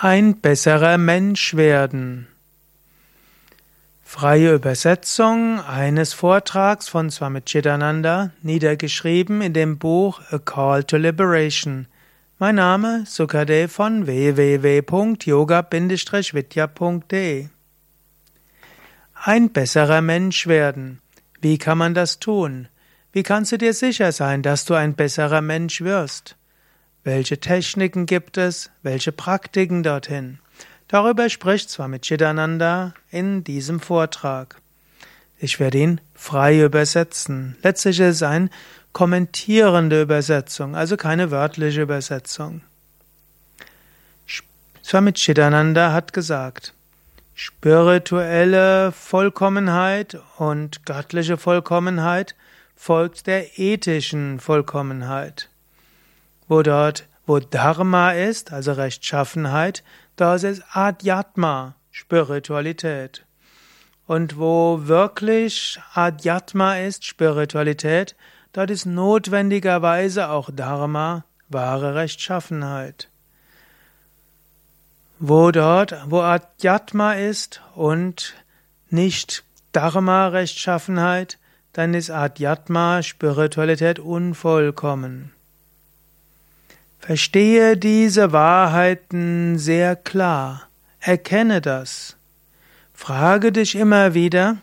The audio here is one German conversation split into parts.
Ein besserer Mensch werden. Freie Übersetzung eines Vortrags von Swami Chidananda, niedergeschrieben in dem Buch A Call to Liberation. Mein Name Sukadev von www.yoga-vidya.de Ein besserer Mensch werden. Wie kann man das tun? Wie kannst du dir sicher sein, dass du ein besserer Mensch wirst? Welche Techniken gibt es? Welche Praktiken dorthin? Darüber spricht Swami Chidananda in diesem Vortrag. Ich werde ihn frei übersetzen. Letztlich ist es eine kommentierende Übersetzung, also keine wörtliche Übersetzung. Swami Chidananda hat gesagt, spirituelle Vollkommenheit und göttliche Vollkommenheit folgt der ethischen Vollkommenheit. Wo dort, wo Dharma ist, also Rechtschaffenheit, dort ist Adhyatma, Spiritualität. Und wo wirklich Adhyatma ist, Spiritualität, dort ist notwendigerweise auch Dharma, wahre Rechtschaffenheit. Wo dort, wo Adhyatma ist und nicht Dharma, Rechtschaffenheit, dann ist Adhyatma, Spiritualität, unvollkommen. Verstehe diese Wahrheiten sehr klar, erkenne das. Frage dich immer wieder,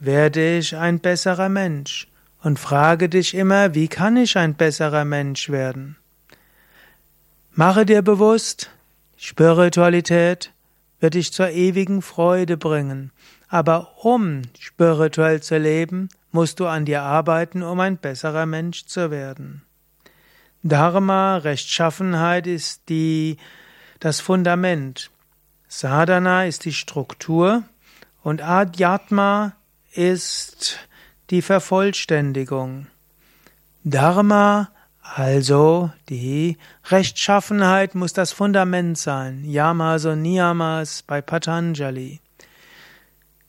werde ich ein besserer Mensch? Und frage dich immer, wie kann ich ein besserer Mensch werden? Mache dir bewusst, Spiritualität wird dich zur ewigen Freude bringen. Aber um spirituell zu leben, musst du an dir arbeiten, um ein besserer Mensch zu werden. Dharma, Rechtschaffenheit ist die, das Fundament. Sadhana ist die Struktur und Adhyatma ist die Vervollständigung. Dharma, also die Rechtschaffenheit, muss das Fundament sein. Yamas und Niyamas bei Patanjali.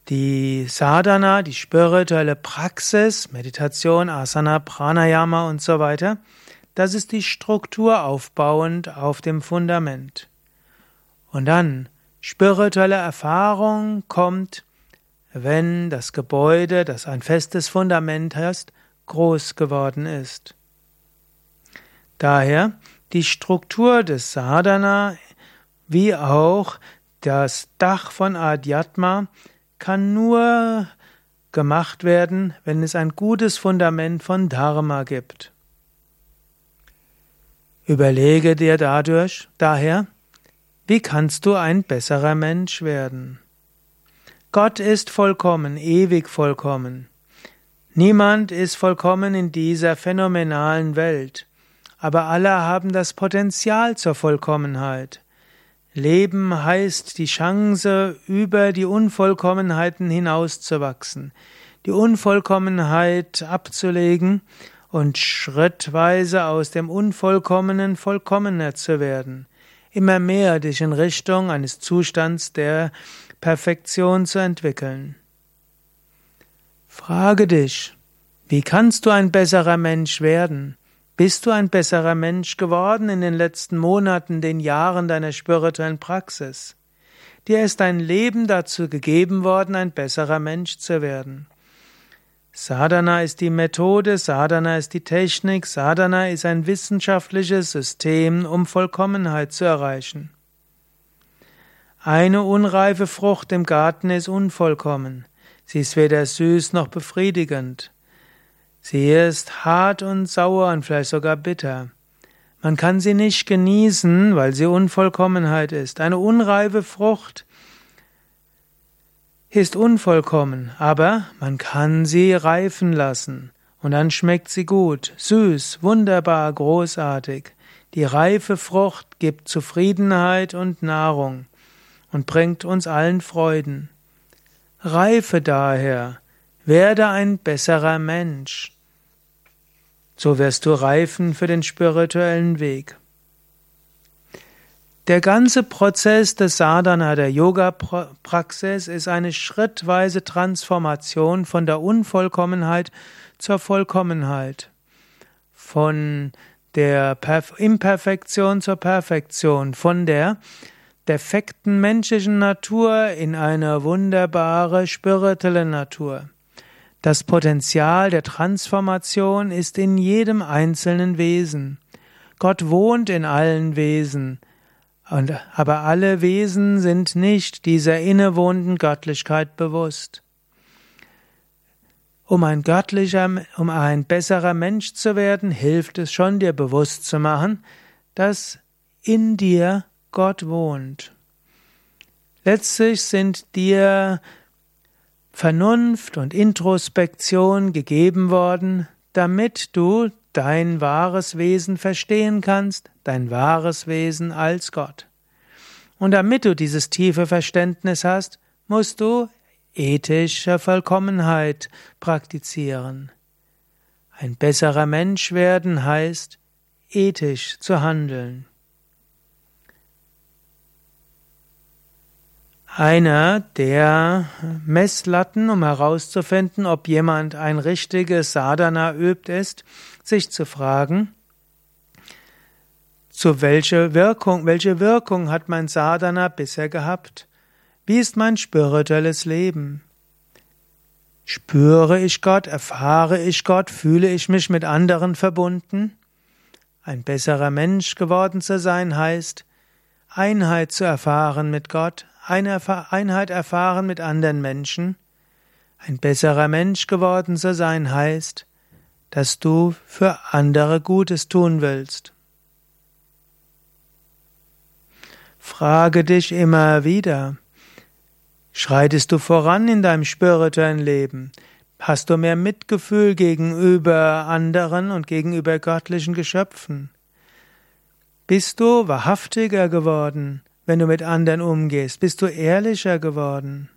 Die Sadhana, die spirituelle Praxis, Meditation, Asana, Pranayama und so weiter, das ist die Struktur aufbauend auf dem Fundament. Und dann spirituelle Erfahrung kommt, wenn das Gebäude, das ein festes Fundament hast, groß geworden ist. Daher die Struktur des Sadhana wie auch das Dach von Adhyatma kann nur gemacht werden, wenn es ein gutes Fundament von Dharma gibt. Überlege dir dadurch, daher, wie kannst du ein besserer Mensch werden? Gott ist vollkommen, ewig vollkommen. Niemand ist vollkommen in dieser phänomenalen Welt, aber alle haben das Potenzial zur Vollkommenheit. Leben heißt die Chance, über die Unvollkommenheiten hinauszuwachsen, die Unvollkommenheit abzulegen und schrittweise aus dem Unvollkommenen vollkommener zu werden, immer mehr dich in Richtung eines Zustands der Perfektion zu entwickeln. Frage dich, wie kannst du ein besserer Mensch werden? Bist du ein besserer Mensch geworden in den letzten Monaten, den Jahren deiner spirituellen Praxis? Dir ist dein Leben dazu gegeben worden, ein besserer Mensch zu werden. Sadhana ist die Methode, Sadhana ist die Technik, Sadhana ist ein wissenschaftliches System, um Vollkommenheit zu erreichen. Eine unreife Frucht im Garten ist unvollkommen. Sie ist weder süß noch befriedigend. Sie ist hart und sauer und vielleicht sogar bitter. Man kann sie nicht genießen, weil sie Unvollkommenheit ist. Eine unreife Frucht ist unvollkommen, aber man kann sie reifen lassen, und dann schmeckt sie gut, süß, wunderbar, großartig. Die reife Frucht gibt Zufriedenheit und Nahrung und bringt uns allen Freuden. Reife daher, werde ein besserer Mensch. So wirst du reifen für den spirituellen Weg. Der ganze Prozess des Sadhana, der Yoga-Praxis, ist eine schrittweise Transformation von der Unvollkommenheit zur Vollkommenheit, von der Imperfektion zur Perfektion, von der defekten menschlichen Natur in eine wunderbare spirituelle Natur. Das Potenzial der Transformation ist in jedem einzelnen Wesen. Gott wohnt in allen Wesen, und, aber alle Wesen sind nicht dieser innewohnenden Göttlichkeit bewusst. Um ein göttlicher, um ein besserer Mensch zu werden, hilft es schon, dir bewusst zu machen, dass in dir Gott wohnt. Letztlich sind dir Vernunft und Introspektion gegeben worden, damit du dein wahres Wesen verstehen kannst, dein wahres Wesen als Gott. Und damit du dieses tiefe Verständnis hast, musst du ethische Vollkommenheit praktizieren. Ein besserer Mensch werden heißt, ethisch zu handeln. Einer der Messlatten, um herauszufinden, ob jemand ein richtiges Sadhana übt, ist, sich zu fragen, zu welcher Wirkung, welche Wirkung hat mein Sadhana bisher gehabt? Wie ist mein spirituelles Leben? Spüre ich Gott, erfahre ich Gott, fühle ich mich mit anderen verbunden? Ein besserer Mensch geworden zu sein heißt, Einheit zu erfahren mit Gott, eine Einheit erfahren mit anderen Menschen. Ein besserer Mensch geworden zu sein heißt, dass du für andere Gutes tun willst. Frage dich immer wieder, schreitest du voran in deinem spirituellen Leben? Hast du mehr Mitgefühl gegenüber anderen und gegenüber göttlichen Geschöpfen? Bist du wahrhaftiger geworden? wenn du mit anderen umgehst? Bist du ehrlicher geworden?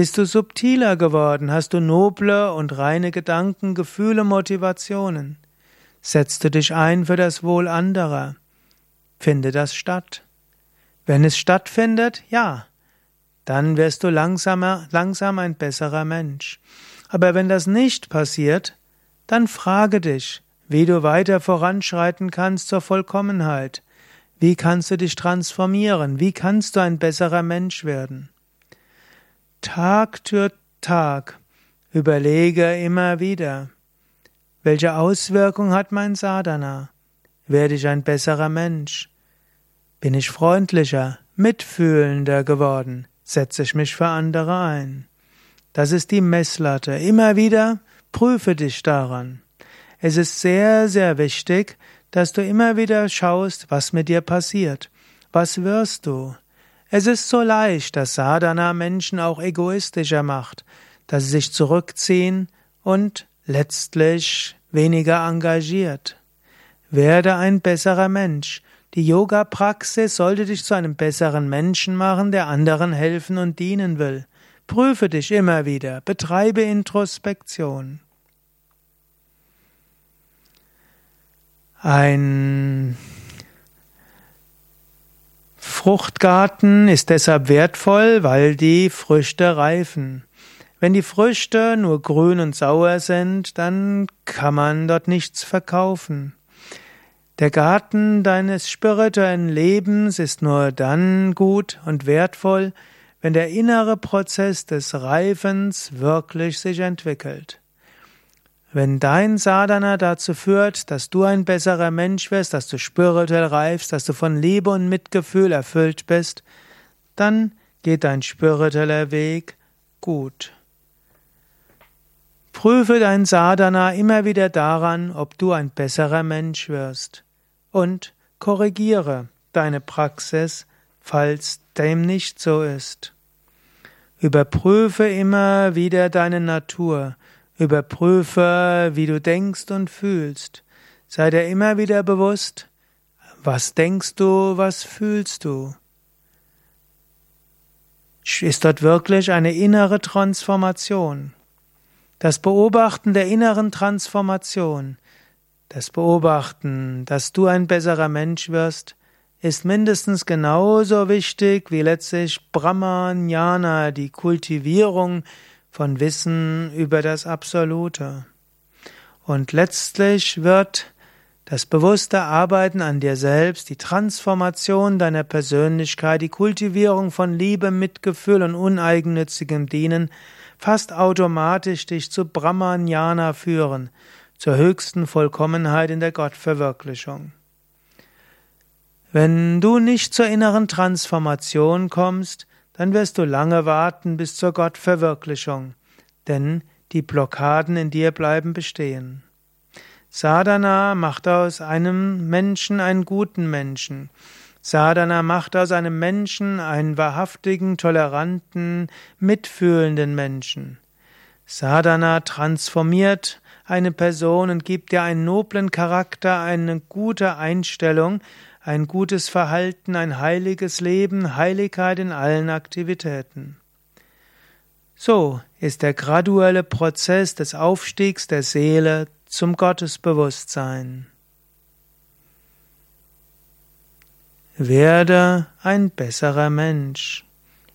Bist du subtiler geworden? Hast du noble und reine Gedanken, Gefühle, Motivationen? Setzt du dich ein für das Wohl anderer? Finde das statt? Wenn es stattfindet, ja, dann wirst du langsamer, langsam ein besserer Mensch. Aber wenn das nicht passiert, dann frage dich, wie du weiter voranschreiten kannst zur Vollkommenheit. Wie kannst du dich transformieren? Wie kannst du ein besserer Mensch werden? Tag für Tag überlege immer wieder, welche Auswirkung hat mein Sadhana? Werde ich ein besserer Mensch? Bin ich freundlicher, mitfühlender geworden? Setze ich mich für andere ein? Das ist die Messlatte. Immer wieder prüfe dich daran. Es ist sehr, sehr wichtig, dass du immer wieder schaust, was mit dir passiert. Was wirst du? Es ist so leicht, dass Sadhana Menschen auch egoistischer macht, dass sie sich zurückziehen und letztlich weniger engagiert. Werde ein besserer Mensch. Die Yoga-Praxis sollte dich zu einem besseren Menschen machen, der anderen helfen und dienen will. Prüfe dich immer wieder, betreibe Introspektion. Ein Fruchtgarten ist deshalb wertvoll, weil die Früchte reifen. Wenn die Früchte nur grün und sauer sind, dann kann man dort nichts verkaufen. Der Garten deines spirituellen Lebens ist nur dann gut und wertvoll, wenn der innere Prozess des Reifens wirklich sich entwickelt. Wenn dein Sadhana dazu führt, dass du ein besserer Mensch wirst, dass du spirituell reifst, dass du von Liebe und Mitgefühl erfüllt bist, dann geht dein spiritueller Weg gut. Prüfe dein Sadhana immer wieder daran, ob du ein besserer Mensch wirst und korrigiere deine Praxis, falls dem nicht so ist. Überprüfe immer wieder deine Natur, Überprüfe, wie du denkst und fühlst. Sei dir immer wieder bewusst, was denkst du, was fühlst du? Ist dort wirklich eine innere Transformation? Das Beobachten der inneren Transformation, das Beobachten, dass du ein besserer Mensch wirst, ist mindestens genauso wichtig wie letztlich Brahmanyana, die Kultivierung von Wissen über das Absolute. Und letztlich wird Das bewusste Arbeiten an dir selbst, die Transformation deiner Persönlichkeit, die Kultivierung von Liebe, Mitgefühl und uneigennützigem Dienen fast automatisch dich zu Brahmanyana führen, zur höchsten Vollkommenheit in der Gottverwirklichung. Wenn du nicht zur inneren Transformation kommst, dann wirst du lange warten bis zur Gottverwirklichung, denn die Blockaden in dir bleiben bestehen. Sadhana macht aus einem Menschen einen guten Menschen. Sadhana macht aus einem Menschen einen wahrhaftigen, toleranten, mitfühlenden Menschen. Sadhana transformiert eine Person und gibt ihr einen noblen Charakter, eine gute Einstellung, ein gutes Verhalten, ein heiliges Leben, Heiligkeit in allen Aktivitäten. So ist der graduelle Prozess des Aufstiegs der Seele zum Gottesbewusstsein. Werde ein besserer Mensch,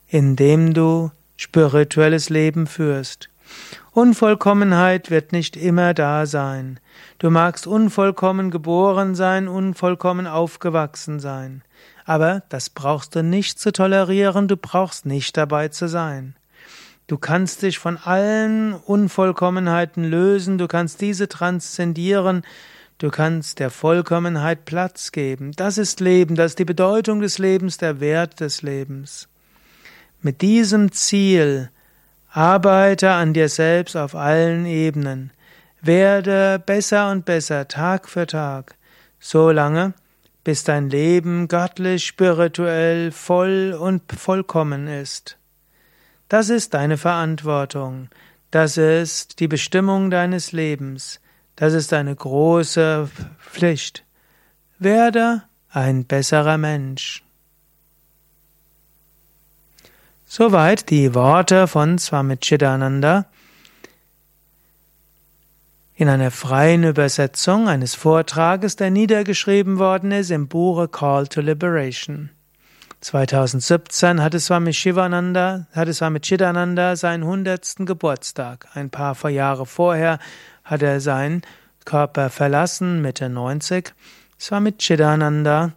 indem du spirituelles Leben führst. Unvollkommenheit wird nicht immer da sein. Du magst unvollkommen geboren sein, unvollkommen aufgewachsen sein. Aber das brauchst du nicht zu tolerieren, du brauchst nicht dabei zu sein. Du kannst dich von allen Unvollkommenheiten lösen, du kannst diese transzendieren, du kannst der Vollkommenheit Platz geben. Das ist Leben, das ist die Bedeutung des Lebens, der Wert des Lebens. Mit diesem Ziel arbeite an dir selbst auf allen Ebenen. Werde besser und besser Tag für Tag, so lange, bis dein Leben göttlich, spirituell, voll und vollkommen ist. Das ist deine Verantwortung. Das ist die Bestimmung deines Lebens. Das ist eine große Pflicht. Werde ein besserer Mensch. Soweit die Worte von Swami Chidananda in einer freien Übersetzung eines Vortrages, der niedergeschrieben worden ist im Buche Call to Liberation. 2017 hatte Swami Shivananda, hatte Swami Chidananda seinen hundertsten Geburtstag. Ein paar Jahre vorher hat er seinen Körper verlassen, Mitte 90. Swami Chidananda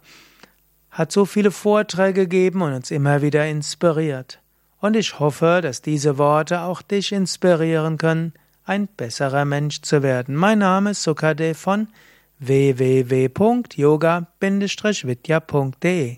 hat so viele Vorträge gegeben und uns immer wieder inspiriert. Und ich hoffe, dass diese Worte auch dich inspirieren können, ein besserer Mensch zu werden. Mein Name ist Sukade von www.yoga-vidya.de